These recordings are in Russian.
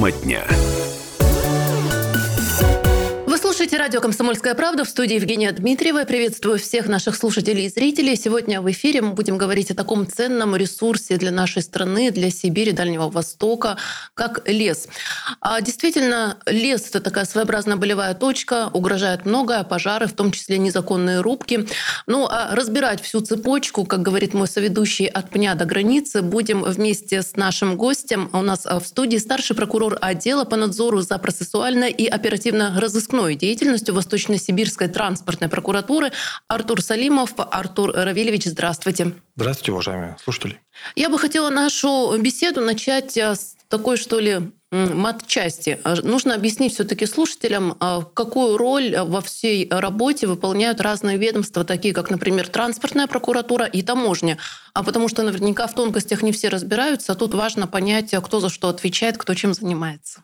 Тема дня. Слушаете радио «Комсомольская правда» в студии Евгения Дмитриева. Приветствую всех наших слушателей и зрителей. Сегодня в эфире мы будем говорить о таком ценном ресурсе для нашей страны, для Сибири, Дальнего Востока, как лес. А действительно, лес – это такая своеобразная болевая точка, угрожает многое, пожары, в том числе незаконные рубки. Ну, а разбирать всю цепочку, как говорит мой соведущий, от пня до границы, будем вместе с нашим гостем. У нас в студии старший прокурор отдела по надзору за процессуально и оперативно-розыскной деятельностью деятельностью Восточно-Сибирской транспортной прокуратуры Артур Салимов. Артур Равильевич, здравствуйте. Здравствуйте, уважаемые слушатели. Я бы хотела нашу беседу начать э, с такой, что ли, матчасти. А, нужно объяснить все-таки слушателям, а, какую роль во всей работе выполняют разные ведомства, такие как, например, транспортная прокуратура и таможня. А потому что наверняка в тонкостях не все разбираются, а тут важно понять, кто за что отвечает, кто чем занимается.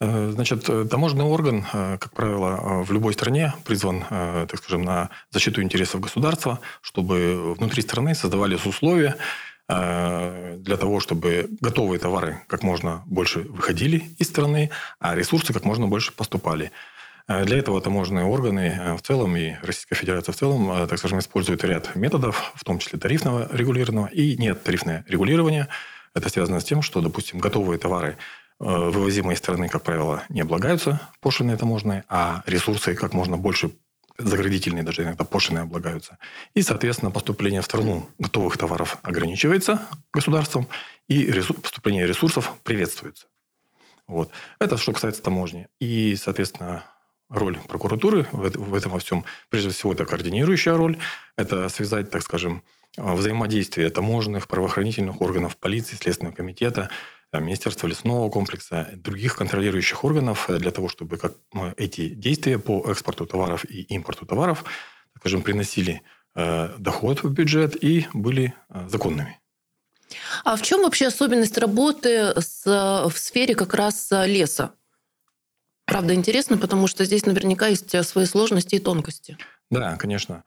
Э, значит, э, таможенный орган, э, как правило, в любой стране призван, так скажем, на защиту интересов государства, чтобы внутри страны создавались условия для того, чтобы готовые товары как можно больше выходили из страны, а ресурсы как можно больше поступали. Для этого таможенные органы в целом и Российская Федерация в целом, так скажем, используют ряд методов, в том числе тарифного регулированного и нет тарифное регулирование. Это связано с тем, что, допустим, готовые товары вывозимые страны, как правило, не облагаются пошлиной таможенной, а ресурсы как можно больше заградительные даже иногда пошлины облагаются. И, соответственно, поступление в страну готовых товаров ограничивается государством, и поступление ресурсов приветствуется. Вот. Это что касается таможни. И, соответственно, роль прокуратуры в этом во всем, прежде всего, это координирующая роль, это связать, так скажем, взаимодействие таможенных, правоохранительных органов, полиции, Следственного комитета, Министерства лесного комплекса, других контролирующих органов для того, чтобы как эти действия по экспорту товаров и импорту товаров, скажем, приносили э, доход в бюджет и были э, законными. А в чем вообще особенность работы с, в сфере как раз леса? Правда, интересно, потому что здесь наверняка есть свои сложности и тонкости. Да, конечно.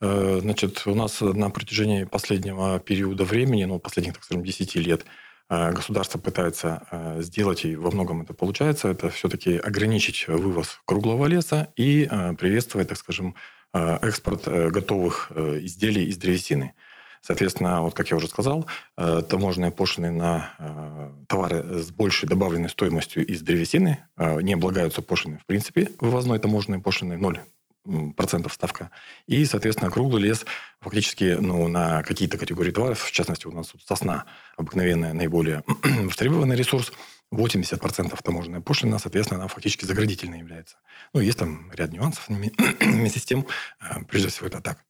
Э, значит, у нас на протяжении последнего периода времени, ну, последних, так скажем, 10 лет, Э, государство пытается э, сделать, и во многом это получается, это все-таки ограничить вывоз круглого леса и э, приветствовать, так скажем, экспорт готовых изделий из древесины. Соответственно, вот как я уже сказал, таможенные пошлины на товары с большей добавленной стоимостью из древесины не облагаются пошлины в принципе, вывозной таможенной пошлины 0 процентов ставка. И, соответственно, круглый лес фактически ну, на какие-то категории товаров, в частности, у нас тут сосна обыкновенная, наиболее востребованный ресурс, 80% таможенная пошлина, соответственно, она фактически заградительной является. Ну, есть там ряд нюансов, вместе с тем, э, прежде всего, это так.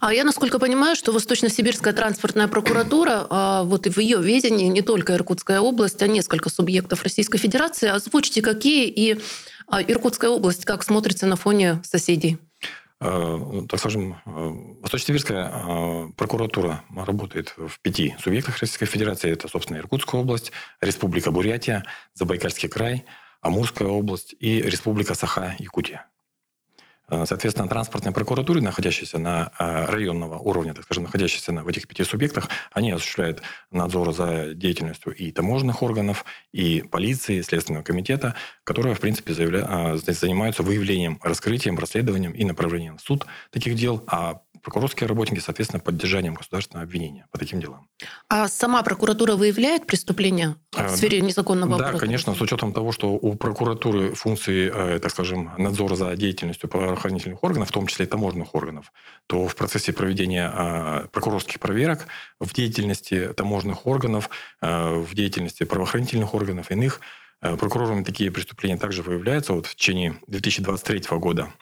А я, насколько понимаю, что Восточно-Сибирская транспортная прокуратура, а, вот и в ее ведении не только Иркутская область, а несколько субъектов Российской Федерации. Озвучите, какие и а Иркутская область как смотрится на фоне соседей? Э, так скажем, Восточно-Сибирская прокуратура работает в пяти субъектах Российской Федерации. Это, собственно, Иркутская область, Республика Бурятия, Забайкальский край, Амурская область и Республика Саха-Якутия. Э, соответственно, транспортные прокуратуры, находящиеся на э, районного уровня, так скажем, находящиеся в этих пяти субъектах, они осуществляют надзор за деятельностью и таможенных органов, и полиции, и Следственного комитета, которые, в принципе, заявля... Э, занимаются выявлением, раскрытием, расследованием и направлением в суд таких дел, а прокурорские работники, соответственно, поддержанием государственного обвинения по таким делам. А сама прокуратура выявляет преступления в а, сфере незаконного Да, конечно, с учетом того, что у прокуратуры функции, э, так скажем, надзора за деятельностью правоохранительных органов, в том числе и таможенных органов, то в процессе проведения а, прокурорских проверок в деятельности таможенных органов, э, в деятельности правоохранительных органов иных э, прокурорами такие преступления также выявляются. Вот в течение 2023 года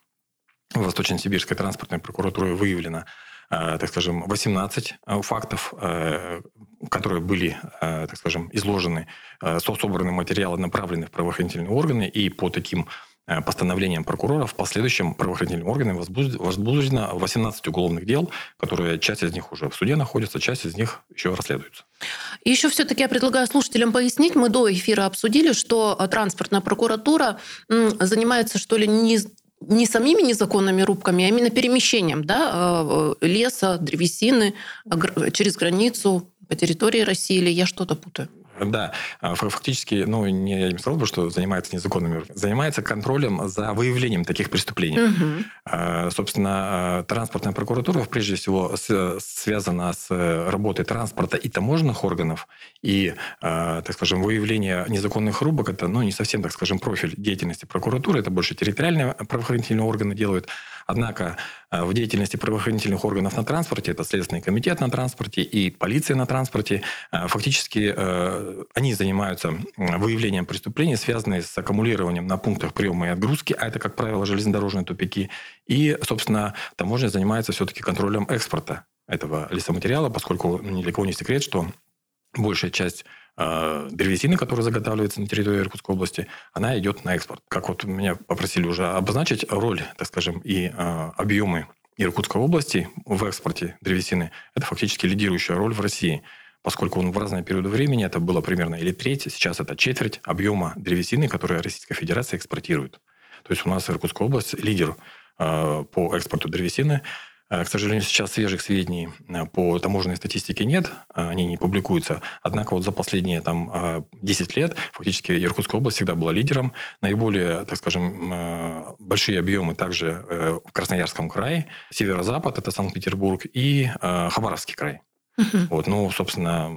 Восточно-Сибирской транспортной прокуратурой выявлено, э, так скажем, 18 э, фактов, э, которые были, так скажем, изложены, собраны материалы направлены в правоохранительные органы, и по таким постановлениям прокурора в последующем правоохранительным органам возбуждено 18 уголовных дел, которые часть из них уже в суде находится, часть из них еще расследуется. Еще все-таки я предлагаю слушателям пояснить, мы до эфира обсудили, что транспортная прокуратура занимается, что ли, не не самими незаконными рубками, а именно перемещением да, э, леса, древесины через границу по территории России, или я что-то путаю? Да, а, фактически, ну, не, я не сказал бы, что занимается незаконными, занимается контролем за выявлением таких преступлений. Угу. Собственно, транспортная прокуратура, прежде всего, связана с работой транспорта и таможенных органов, и, так скажем, выявление незаконных рубок – это, ну, не совсем, так скажем, профиль деятельности прокуратуры, это больше территориальные правоохранительные органы делают. Однако в деятельности правоохранительных органов на транспорте, это Следственный комитет на транспорте и полиция на транспорте, фактически они занимаются выявлением преступлений, связанных с аккумулированием на пунктах приема и отгрузки, а это, как правило, железнодорожные тупики. И, собственно, таможня занимается все-таки контролем экспорта этого лесоматериала, поскольку ни для кого не секрет, что большая часть э, древесины, которая заготавливается на территории Иркутской области, она идет на экспорт. Как вот меня попросили уже обозначить роль, так скажем, и э, объемы Иркутской области в экспорте древесины, это фактически лидирующая роль в России поскольку он в разные периоды времени, это было примерно или треть, сейчас это четверть объема древесины, которую Российская Федерация экспортирует. То есть у нас Иркутская область лидер э, по экспорту древесины. Э, к сожалению, сейчас свежих сведений э, по таможенной статистике нет, они не публикуются. Однако вот за последние там, 10 лет фактически Иркутская область всегда была лидером. Наиболее, так скажем, большие объемы также в Красноярском крае, северо-запад, это Санкт-Петербург, и Хабаровский край. Угу. Вот, ну, собственно,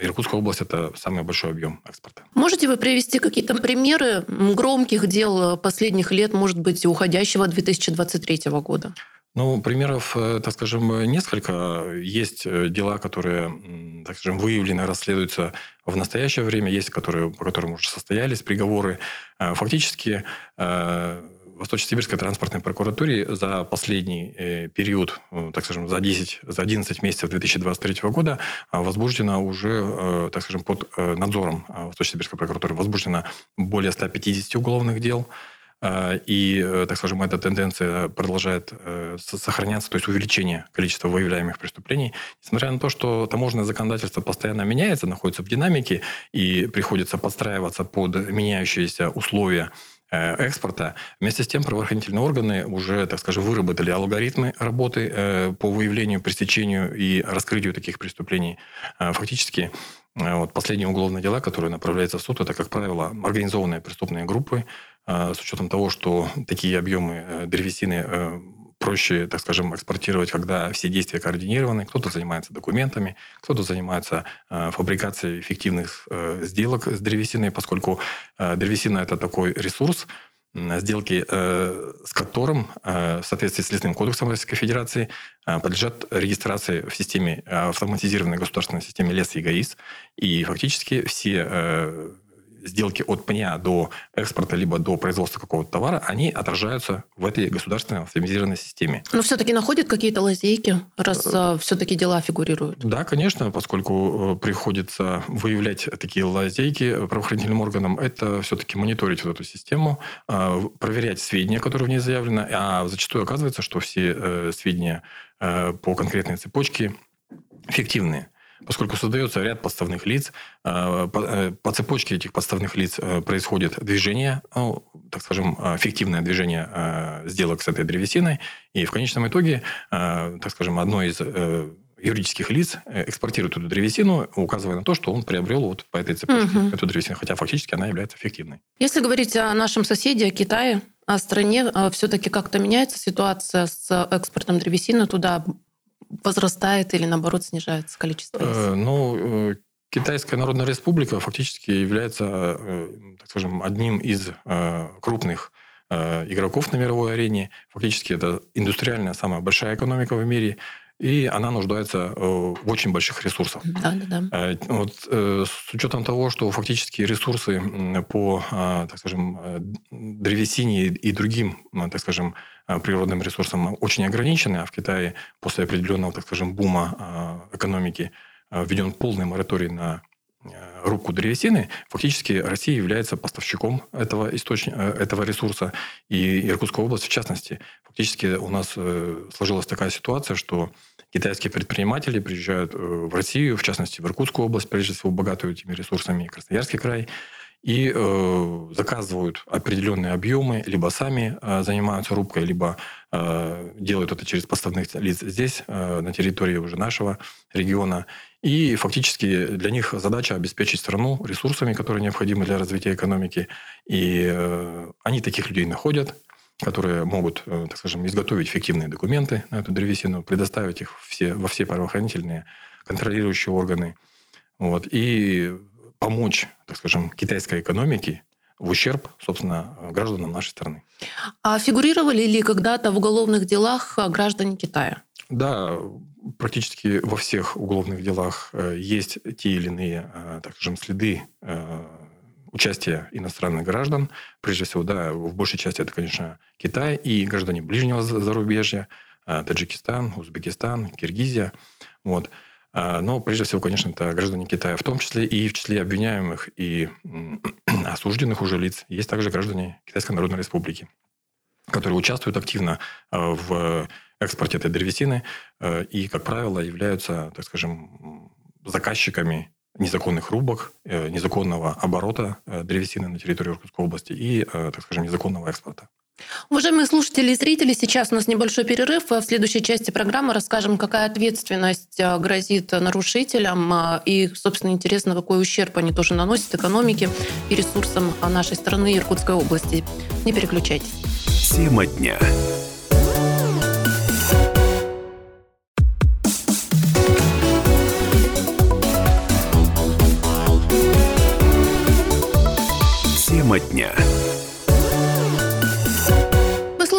Иркутская область – это самый большой объем экспорта. Можете вы привести какие-то примеры громких дел последних лет, может быть, уходящего 2023 года? Ну, примеров, э, так скажем, несколько. Есть э, дела, которые, так скажем, выявлены, расследуются в настоящее время, есть, которые, по которым уже состоялись приговоры. Э, фактически Восточно-Сибирской транспортной прокуратуре за последний период, так скажем, за 10, за 11 месяцев 2023 года возбуждено уже, так скажем, под надзором Восточно-Сибирской прокуратуры возбуждено более 150 уголовных дел. И, так скажем, эта тенденция продолжает сохраняться, то есть увеличение количества выявляемых преступлений. Несмотря на то, что таможенное законодательство постоянно меняется, находится в динамике, и приходится подстраиваться под меняющиеся условия Э, экспорта. Вместе с тем правоохранительные органы уже, так скажем, выработали алгоритмы работы э, по выявлению, пресечению и раскрытию таких преступлений. Э, фактически вот последние уголовные дела, которые направляются в суд, это, как правило, организованные преступные группы, с учетом того, что такие объемы древесины проще, так скажем, экспортировать, когда все действия координированы. Кто-то занимается документами, кто-то занимается э, фабрикацией эффективных э, сделок с древесиной, поскольку э, древесина – это такой ресурс, сделки с которым в соответствии с Лесным кодексом Российской Федерации подлежат регистрации в системе автоматизированной государственной системе лес и ГАИС. И фактически все сделки от пня до экспорта, либо до производства какого-то товара, они отражаются в этой государственной автоматизированной системе. Но все-таки находят какие-то лазейки, раз э, э, все-таки дела фигурируют? Да, конечно, поскольку э, приходится выявлять такие лазейки правоохранительным органам, это все-таки мониторить вот эту систему, проверять сведения, которые в ней заявлены, а зачастую оказывается, что все сведения по конкретной цепочке фиктивные поскольку создается ряд подставных лиц. Э, э, по цепочке этих подставных лиц э, происходит движение, ну, так скажем, фиктивное движение сделок с этой древесиной. И в конечном итоге, так скажем, одно из юридических лиц экспортирует эту древесину, указывая на то, что он приобрел вот по этой цепочке угу. эту древесину, хотя фактически она является фиктивной. Если говорить о нашем соседе, о Китае, о стране, все-таки как-то меняется ситуация с экспортом древесины туда возрастает или, наоборот, снижается количество э, Ну, э, Китайская Народная Республика фактически является, э, так скажем, одним из крупных игроков на мировой арене. Фактически это индустриальная самая большая экономика в мире и она нуждается в очень больших ресурсах. Да, да, да. Вот, с учетом того, что фактически ресурсы по, так скажем, древесине и другим, так скажем, природным ресурсам очень ограничены, а в Китае после определенного, так скажем, бума э, экономики э, введен полный мораторий на рубку древесины, фактически Россия является поставщиком этого, источника, этого ресурса, и Иркутская область в частности. Фактически у нас сложилась такая ситуация, что китайские предприниматели приезжают в Россию, в частности в Иркутскую область, прежде всего богатую этими ресурсами, Красноярский край, и э, заказывают определенные объемы, либо сами э, занимаются рубкой, либо э, делают это через поставных лиц здесь, э, на территории уже нашего региона. И фактически для них задача обеспечить страну ресурсами, которые необходимы для развития экономики. И э, они таких людей находят, которые могут, э, так скажем, изготовить эффективные документы на эту древесину, предоставить их все, во все правоохранительные контролирующие органы. Вот, и помочь, так скажем, китайской экономике в ущерб, собственно, гражданам нашей страны. А фигурировали ли когда-то в уголовных делах граждане Китая? Да, практически во всех уголовных делах э, есть те или иные, э, так скажем, следы э, участия иностранных граждан. Прежде всего, да, в большей части это, конечно, Китай и граждане ближнего зарубежья, Таджикистан, Узбекистан, Киргизия. Вот. Но прежде всего, конечно, это граждане Китая, в том числе и в числе обвиняемых и осужденных уже лиц. Есть также граждане Китайской Народной Республики, которые участвуют активно в экспорте этой древесины э, и, как правило, являются, так скажем, заказчиками незаконных рубок, э, незаконного оборота э, древесины на территории Иркутской области и, так скажем, незаконного экспорта. Уважаемые слушатели и зрители, сейчас у нас небольшой перерыв. В следующей части программы расскажем, какая ответственность грозит нарушителям и, собственно, интересно, какой ущерб они тоже наносят экономике и ресурсам нашей страны Иркутской области. Не переключайтесь. Тема дня. Тема дня.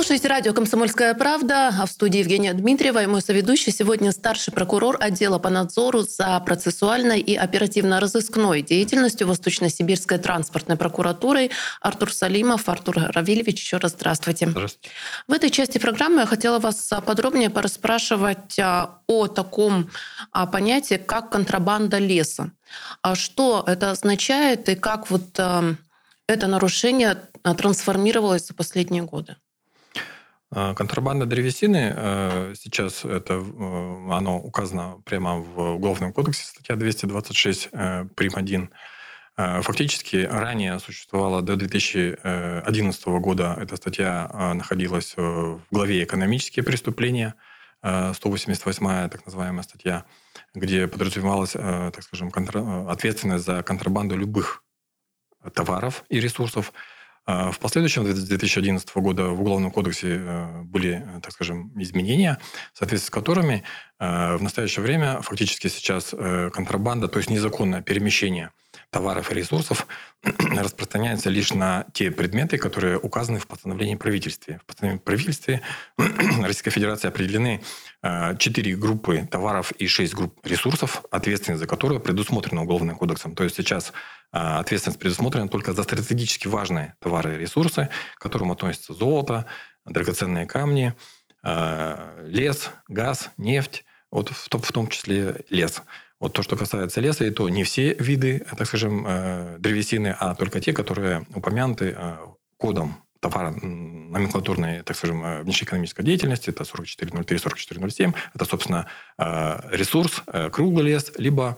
Слушаете радио «Комсомольская правда», а в студии Евгения Дмитриева и мой соведущий сегодня старший прокурор отдела по надзору за процессуальной и оперативно-розыскной деятельностью Восточно-Сибирской транспортной прокуратурой Артур Салимов. Артур Равильевич, еще раз здравствуйте. Здравствуйте. В этой части программы я хотела вас подробнее порасспрашивать а, о таком а, понятии, как контрабанда леса. А что это означает и как вот это нарушение а, трансформировалось за последние годы? А, контрабанда древесины э, сейчас это э, оно указано прямо в Уголовном кодексе, статья 226 э, прим. 1. Фактически ранее существовала до 2011 года эта статья находилась в главе «Экономические преступления», 188 так называемая статья, где подразумевалась, так скажем, ответственность за контрабанду любых товаров и ресурсов. А, в последующем, с 2011 года, в Уголовном кодексе э, были, э, так скажем, изменения, в соответствии с которыми э, в настоящее время фактически сейчас контрабанда, то есть незаконное перемещение товаров и ресурсов распространяется лишь на те предметы, которые указаны в постановлении правительства. В постановлении правительства Российской Федерации определены четыре группы товаров и шесть групп ресурсов, ответственность за которые предусмотрена Уголовным кодексом. То есть сейчас а, ответственность предусмотрена только за стратегически важные товары и ресурсы, к которым относятся золото, драгоценные камни, а, лес, газ, нефть, вот в том, в том числе лес. Вот то, что касается леса, и то не все виды, так скажем, э, древесины, а только те, которые упомянуты э, кодом товара номенклатурной, так скажем, э, внешнеэкономической деятельности, это 4403, 4407, это, собственно, э, ресурс, э, круглый лес, либо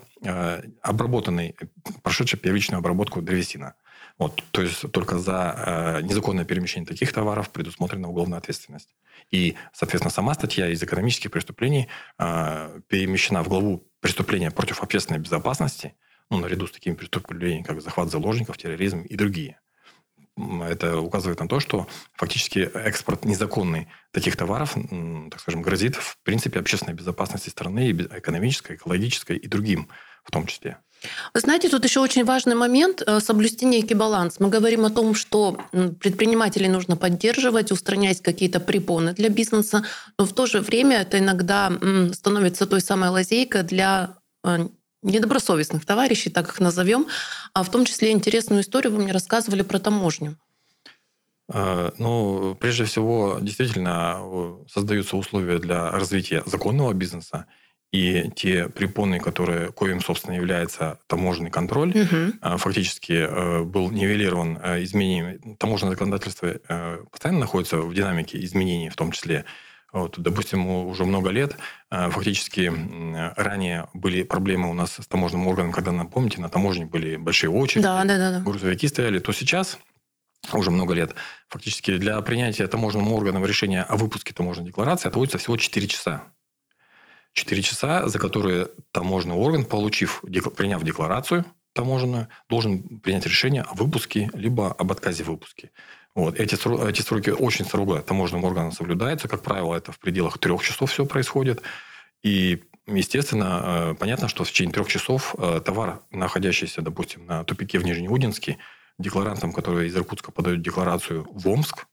обработанный, прошедший первичную обработку древесина. Вот, то есть только за незаконное перемещение таких товаров предусмотрена уголовная ответственность. И, соответственно, сама статья из экономических преступлений перемещена в главу преступления против общественной безопасности, ну, наряду с такими преступлениями, как захват заложников, терроризм и другие – это указывает на то, что фактически экспорт незаконный таких товаров, так скажем, грозит в принципе общественной безопасности страны, экономической, экологической и другим в том числе. Знаете, тут еще очень важный момент э, – соблюсти некий баланс. Мы говорим о том, что предпринимателей нужно поддерживать, устранять какие-то препоны для бизнеса, но в то же время это иногда становится той самой лазейкой для э, недобросовестных товарищей, так их назовем. А в том числе интересную историю вы мне рассказывали про таможню. А, ну, прежде всего, действительно создаются условия для развития законного бизнеса, и те препоны, которые, коим, собственно, является таможенный контроль, угу. фактически э, был нивелирован э, изменениями. Таможенное законодательство э, постоянно находится в динамике изменений, в том числе Вот, допустим, уже много лет фактически ранее были проблемы у нас с таможенным органом, когда, напомните, на таможне были большие очереди, да, да, да, да. грузовики стояли, то сейчас уже много лет, фактически для принятия таможенным органом решения о выпуске таможенной декларации отводится всего 4 часа. 4 часа, за которые таможенный орган, получив, приняв декларацию таможенную, должен принять решение о выпуске либо об отказе выпуске. Вот. Эти, эти сроки очень строго таможенным органом соблюдаются. Как правило, это в пределах трех часов все происходит. И, естественно, э, понятно, что в течение трех часов э, товар, находящийся, допустим, на тупике в Нижнеудинске, декларантам, которые из Иркутска подают декларацию в Омск,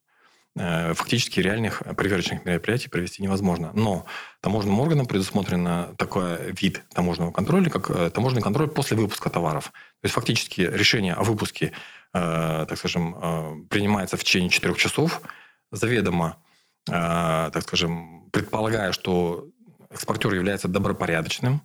фактически реальных проверочных мероприятий провести невозможно. Но таможенным органам предусмотрено такой вид таможенного контроля, как э, таможенный контроль после выпуска товаров. То есть фактически решение о выпуске, э, так скажем, принимается в течение четырех часов, заведомо, так скажем, предполагая, что экспортер является добропорядочным,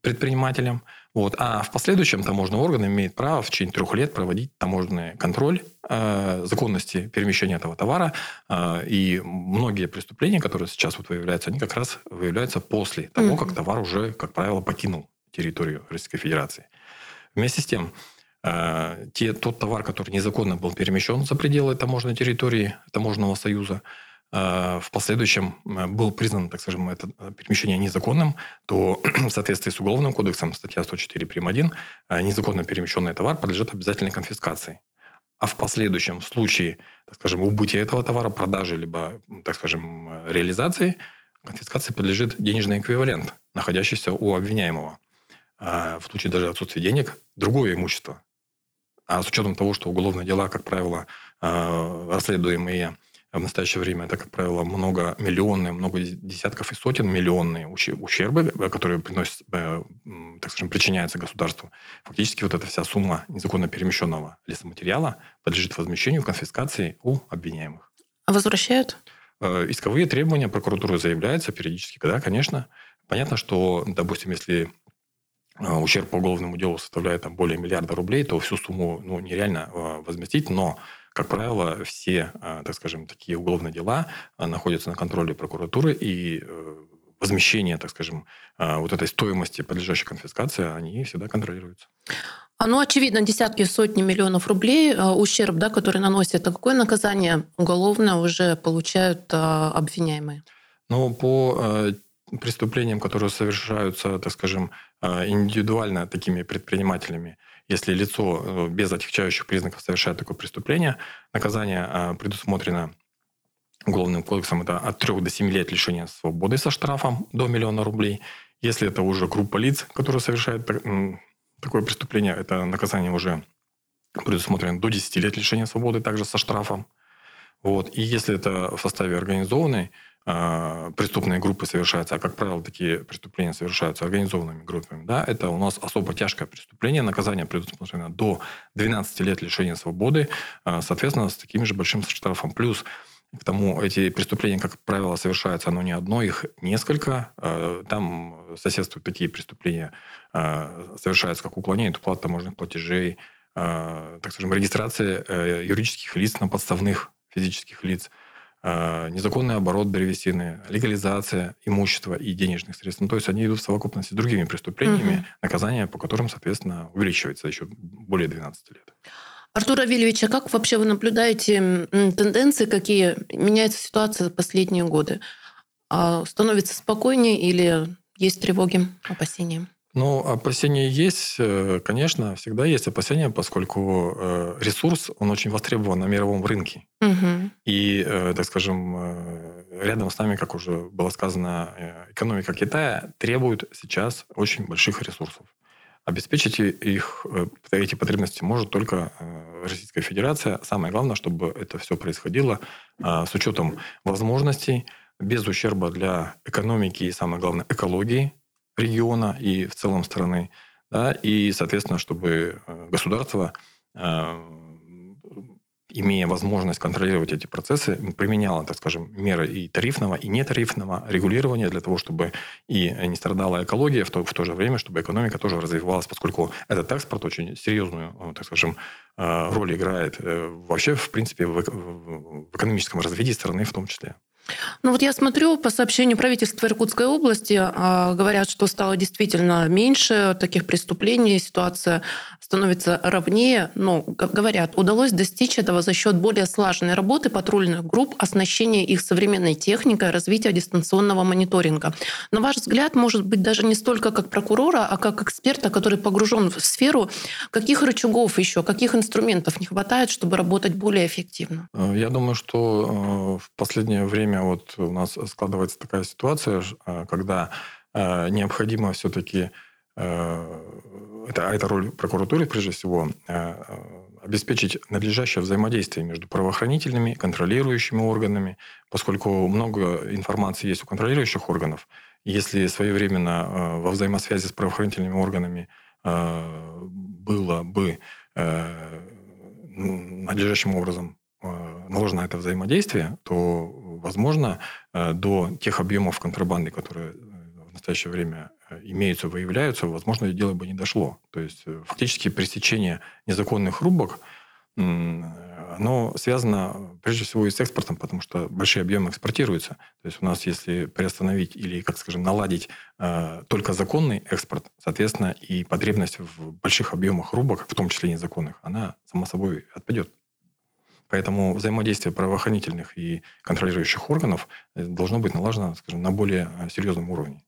предпринимателем. Вот. А в последующем таможенный орган имеет право в течение трех лет проводить таможенный контроль э, законности перемещения этого товара. Э, и многие преступления, которые сейчас вот выявляются, они как раз выявляются после того, mm-hmm. как товар уже, как правило, покинул территорию Российской Федерации. Вместе с тем, э, те, тот товар, который незаконно был перемещен за пределы таможенной территории Таможенного союза, в последующем э, был признан, так скажем, это э, перемещение незаконным, то в соответствии с Уголовным кодексом, статья 104 прим. 1, незаконно перемещенный товар подлежит обязательной конфискации. А в последующем, в случае, так скажем, убытия этого товара, продажи, либо, так скажем, реализации, конфискации подлежит денежный эквивалент, находящийся у обвиняемого. А в случае даже отсутствия денег, другое имущество. А с учетом того, что уголовные дела, как правило, расследуемые в настоящее время это, как правило, много миллионные, много десятков и сотен миллионные ущербы, э, которые приносят, э, так скажем, причиняются государству. Фактически вот эта вся сумма незаконно перемещенного лесоматериала подлежит возмещению, конфискации у обвиняемых. А возвращают? Э, исковые требования прокуратуры заявляются периодически, да, конечно. Понятно, что, допустим, если ущерб по уголовному делу составляет там, более миллиарда рублей, то всю сумму ну, нереально возместить, но как правило, все, а, так скажем, такие уголовные дела а, находятся на контроле прокуратуры, и э, возмещение, так скажем, а, вот этой стоимости подлежащей конфискации, они всегда контролируются. А ну, очевидно, десятки, сотни миллионов рублей ущерб, да, который наносит. А какое наказание уголовное уже получают обвиняемые? Ну, по э, преступлениям, которые совершаются, так скажем, индивидуально такими предпринимателями, если лицо э, без отягчающих признаков совершает такое преступление, наказание а, предусмотрено Уголовным кодексом это от 3 до 7 лет лишения свободы со штрафом до миллиона рублей. Если это уже группа лиц, которые совершают такое преступление, это наказание уже предусмотрено до 10 лет лишения свободы, также со штрафом. Вот. И если это в составе организованной преступные группы совершаются, а как правило такие преступления совершаются организованными группами, да, это у нас особо тяжкое преступление, наказание предусмотрено до 12 лет лишения свободы, э, соответственно, с таким же большим штрафом. Плюс к тому, эти преступления, как правило, совершаются, но не одно, их несколько. Э, там соседствуют такие преступления, э, совершаются как уклонение от уплаты таможенных платежей, так скажем, регистрация юридических лиц на подставных физических лиц, а, незаконный оборот древесины, легализация имущества и денежных средств. Ну, то есть они идут в совокупности с другими преступлениями, угу. наказание по которым, соответственно, увеличивается еще более 12 лет. Артур Авельевич, а как вообще вы наблюдаете тенденции, какие меняется ситуация в последние годы? А становится спокойнее или есть тревоги, опасения? Ну, опасения есть, э, конечно, всегда есть опасения, поскольку э, ресурс, он очень востребован на мировом рынке. Угу. И, э, так скажем, рядом с нами, как уже было сказано, экономика Китая требует сейчас очень больших ресурсов. Обеспечить их, эти потребности может только Российская Федерация. Самое главное, чтобы это все происходило с учетом возможностей, без ущерба для экономики и, самое главное, экологии региона и в целом страны, да, и, соответственно, чтобы э, государство, э, имея возможность контролировать эти процессы, применяло, так скажем, меры и тарифного, и нетарифного регулирования для того, чтобы и не страдала экология, в то, в то же время, чтобы экономика тоже развивалась, поскольку этот экспорт очень серьезную, э, так скажем, роль играет вообще, в принципе, в экономическом развитии страны в том числе. Ну вот я смотрю по сообщению правительства Иркутской области, а, говорят, что стало действительно меньше таких преступлений, ситуация становится ровнее. Но, говорят, удалось достичь этого за счет более слаженной работы патрульных групп, оснащения их современной техникой, развития дистанционного мониторинга. На ваш взгляд, может быть, даже не столько как прокурора, а как эксперта, который погружен в сферу, каких рычагов еще, каких инструментов не хватает, чтобы работать более эффективно? Я думаю, что э, в последнее время вот у нас складывается такая ситуация, э, когда э, необходимо все-таки э, это, а это роль прокуратуры, прежде всего, обеспечить надлежащее взаимодействие между правоохранительными, контролирующими органами, поскольку много информации есть у контролирующих органов. Если своевременно во взаимосвязи с правоохранительными органами было бы надлежащим образом наложено это взаимодействие, то возможно, э, до тех объемов контрабанды, которые э, в настоящее время э, имеются, выявляются, возможно, дело бы не дошло. То есть фактически пресечение незаконных рубок оно связано прежде всего и с экспортом, потому что большие объемы экспортируются. То есть у нас, если приостановить или, как скажем, наладить э, только законный экспорт, соответственно, и потребность в больших объемах рубок, в том числе незаконных, она само собой отпадет. Поэтому взаимодействие правоохранительных и контролирующих органов э, должно быть налажено, скажем, на более э, серьезном уровне.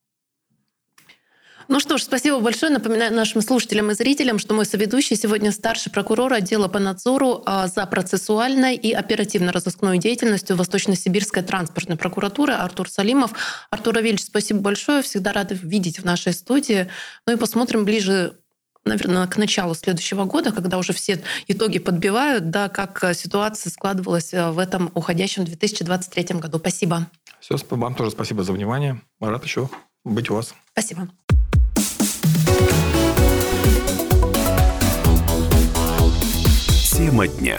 Ну что ж, спасибо большое. Напоминаю нашим слушателям и зрителям, что мой соведущий сегодня старший прокурор отдела по надзору а, за процессуальной и оперативно-розыскной деятельностью Восточно-Сибирской транспортной прокуратуры Артур Салимов. Артур Авельевич, спасибо большое. Всегда рады видеть в нашей студии. Ну и посмотрим ближе наверное, к началу следующего года, когда уже все итоги подбивают, да, как э, ситуация складывалась э, в этом уходящем 2023 году. Спасибо. Все, вам тоже спасибо за внимание. Рад еще быть у вас. Спасибо. Тема дня.